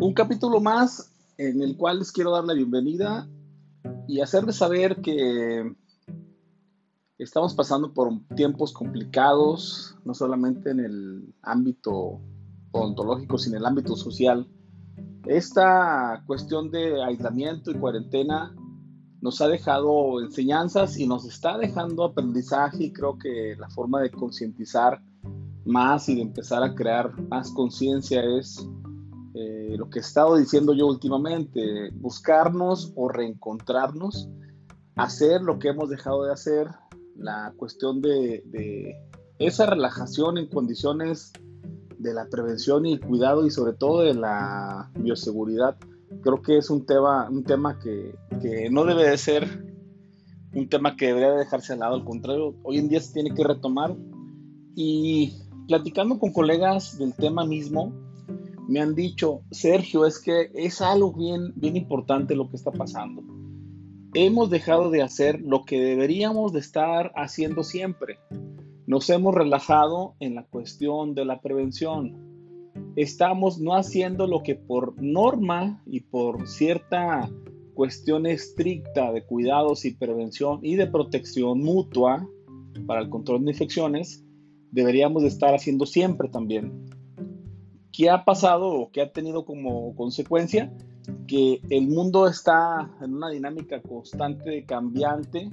Un capítulo más en el cual les quiero dar la bienvenida y hacerles saber que estamos pasando por tiempos complicados, no solamente en el ámbito odontológico, sino en el ámbito social. Esta cuestión de aislamiento y cuarentena nos ha dejado enseñanzas y nos está dejando aprendizaje y creo que la forma de concientizar más y de empezar a crear más conciencia es eh, lo que he estado diciendo yo últimamente, buscarnos o reencontrarnos, hacer lo que hemos dejado de hacer, la cuestión de, de esa relajación en condiciones de la prevención y el cuidado y sobre todo de la bioseguridad creo que es un tema, un tema que, no debe de ser un tema que debería dejarse al lado, al contrario, hoy en día se tiene que retomar. Y platicando con colegas del tema mismo, me han dicho, Sergio, es que es algo bien, bien importante lo que está pasando. Hemos dejado de hacer lo que deberíamos de estar haciendo siempre. Nos hemos relajado en la cuestión de la prevención estamos no haciendo lo que por norma y por cierta cuestión estricta de cuidados y prevención y de protección mutua para el control de infecciones, deberíamos de estar haciendo siempre también. ¿Qué ha pasado o qué ha tenido como consecuencia? Que el mundo está en una dinámica constante, cambiante,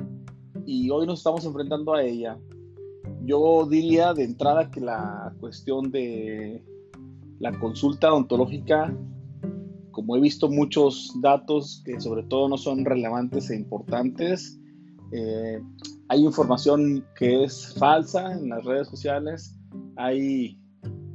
y hoy nos estamos enfrentando a ella. Yo diría de entrada que la cuestión de la consulta odontológica, como he visto muchos datos que sobre todo no son relevantes e importantes, eh, hay información que es falsa en las redes sociales, hay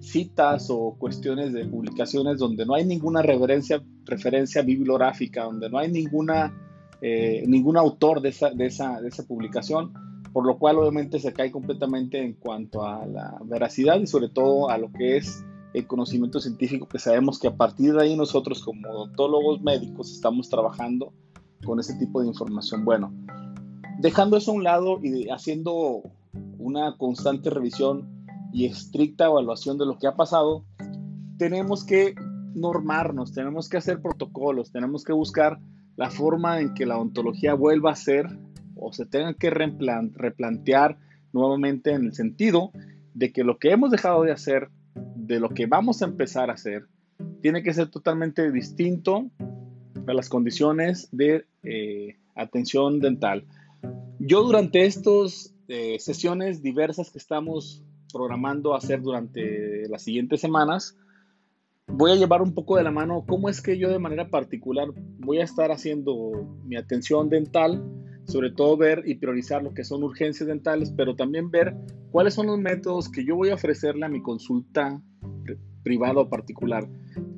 citas o cuestiones de publicaciones donde no hay ninguna referencia, referencia bibliográfica, donde no hay ninguna, eh, ningún autor de esa, de, esa, de esa publicación, por lo cual obviamente se cae completamente en cuanto a la veracidad y sobre todo a lo que es el conocimiento científico que sabemos que a partir de ahí nosotros como odontólogos médicos estamos trabajando con ese tipo de información. Bueno, dejando eso a un lado y haciendo una constante revisión y estricta evaluación de lo que ha pasado, tenemos que normarnos, tenemos que hacer protocolos, tenemos que buscar la forma en que la odontología vuelva a ser o se tenga que replantear nuevamente en el sentido de que lo que hemos dejado de hacer de lo que vamos a empezar a hacer tiene que ser totalmente distinto a las condiciones de eh, atención dental. Yo durante estas eh, sesiones diversas que estamos programando hacer durante las siguientes semanas, voy a llevar un poco de la mano cómo es que yo de manera particular voy a estar haciendo mi atención dental sobre todo ver y priorizar lo que son urgencias dentales, pero también ver cuáles son los métodos que yo voy a ofrecerle a mi consulta privada o particular.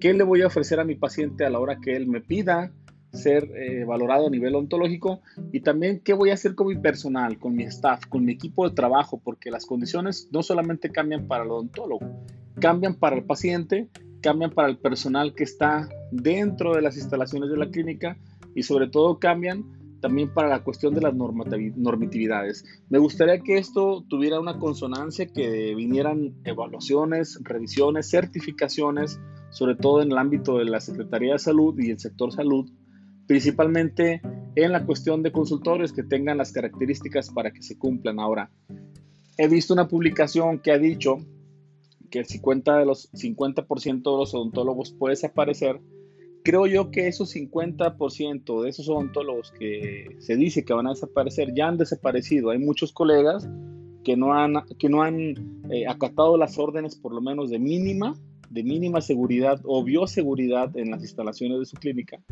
¿Qué le voy a ofrecer a mi paciente a la hora que él me pida ser eh, valorado a nivel ontológico? Y también qué voy a hacer con mi personal, con mi staff, con mi equipo de trabajo, porque las condiciones no solamente cambian para el odontólogo, cambian para el paciente, cambian para el personal que está dentro de las instalaciones de la clínica y sobre todo cambian también para la cuestión de las normatividades. Me gustaría que esto tuviera una consonancia, que vinieran evaluaciones, revisiones, certificaciones, sobre todo en el ámbito de la Secretaría de Salud y el sector salud, principalmente en la cuestión de consultores que tengan las características para que se cumplan. Ahora, he visto una publicación que ha dicho que el 50% de los, 50 de los odontólogos puede desaparecer creo yo que esos 50% de esos odontólogos que se dice que van a desaparecer ya han desaparecido. Hay muchos colegas que no han, que no han eh, acatado las órdenes por lo menos de mínima, de mínima seguridad o bioseguridad en las instalaciones de su clínica.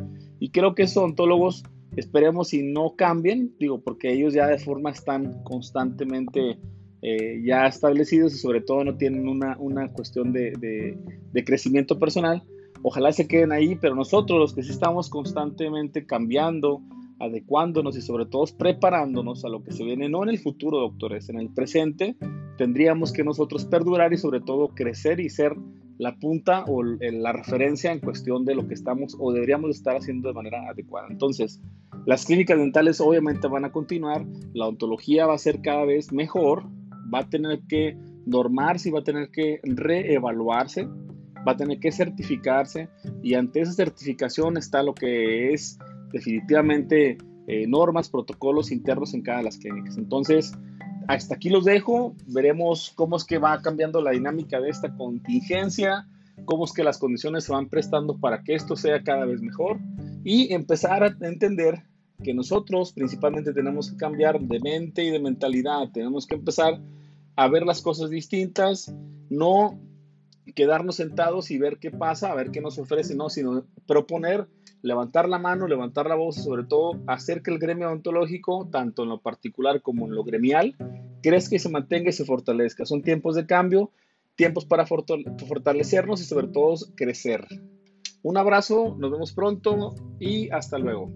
Creo que esos odontólogos, esperemos si no cambien, digo, porque ellos ya de forma están constantemente eh, ya establecidos y sobre todo no tienen una, una cuestión de, de, de crecimiento personal, ojalá se queden ahí, pero nosotros los que sí estamos constantemente cambiando, adecuándonos y sobre todo preparándonos a lo que se viene, no en el futuro, doctores, en el presente, tendríamos que nosotros perdurar y sobre todo crecer y ser la punta o la referencia en cuestión de lo que estamos o deberíamos estar haciendo de manera adecuada. Entonces, las clínicas dentales obviamente van a continuar, la ontología va a ser cada vez mejor, va a tener que normarse y va a tener que reevaluarse va a tener que certificarse y ante esa certificación está lo que es definitivamente eh, normas, protocolos internos en cada de las clínicas. Entonces, hasta aquí los dejo, veremos cómo es que va cambiando la dinámica de esta contingencia, cómo es que las condiciones se van prestando para que esto sea cada vez mejor y empezar a entender que nosotros principalmente tenemos que cambiar de mente y de mentalidad, tenemos que empezar a ver las cosas distintas, no quedarnos sentados y ver qué pasa, a ver qué nos ofrece, no, sino proponer, levantar la mano, levantar la voz, sobre todo hacer que el gremio ontológico, tanto en lo particular como en lo gremial, crezca y se mantenga y se fortalezca. Son tiempos de cambio, tiempos para fortalecernos y sobre todo crecer. Un abrazo, nos vemos pronto y hasta luego.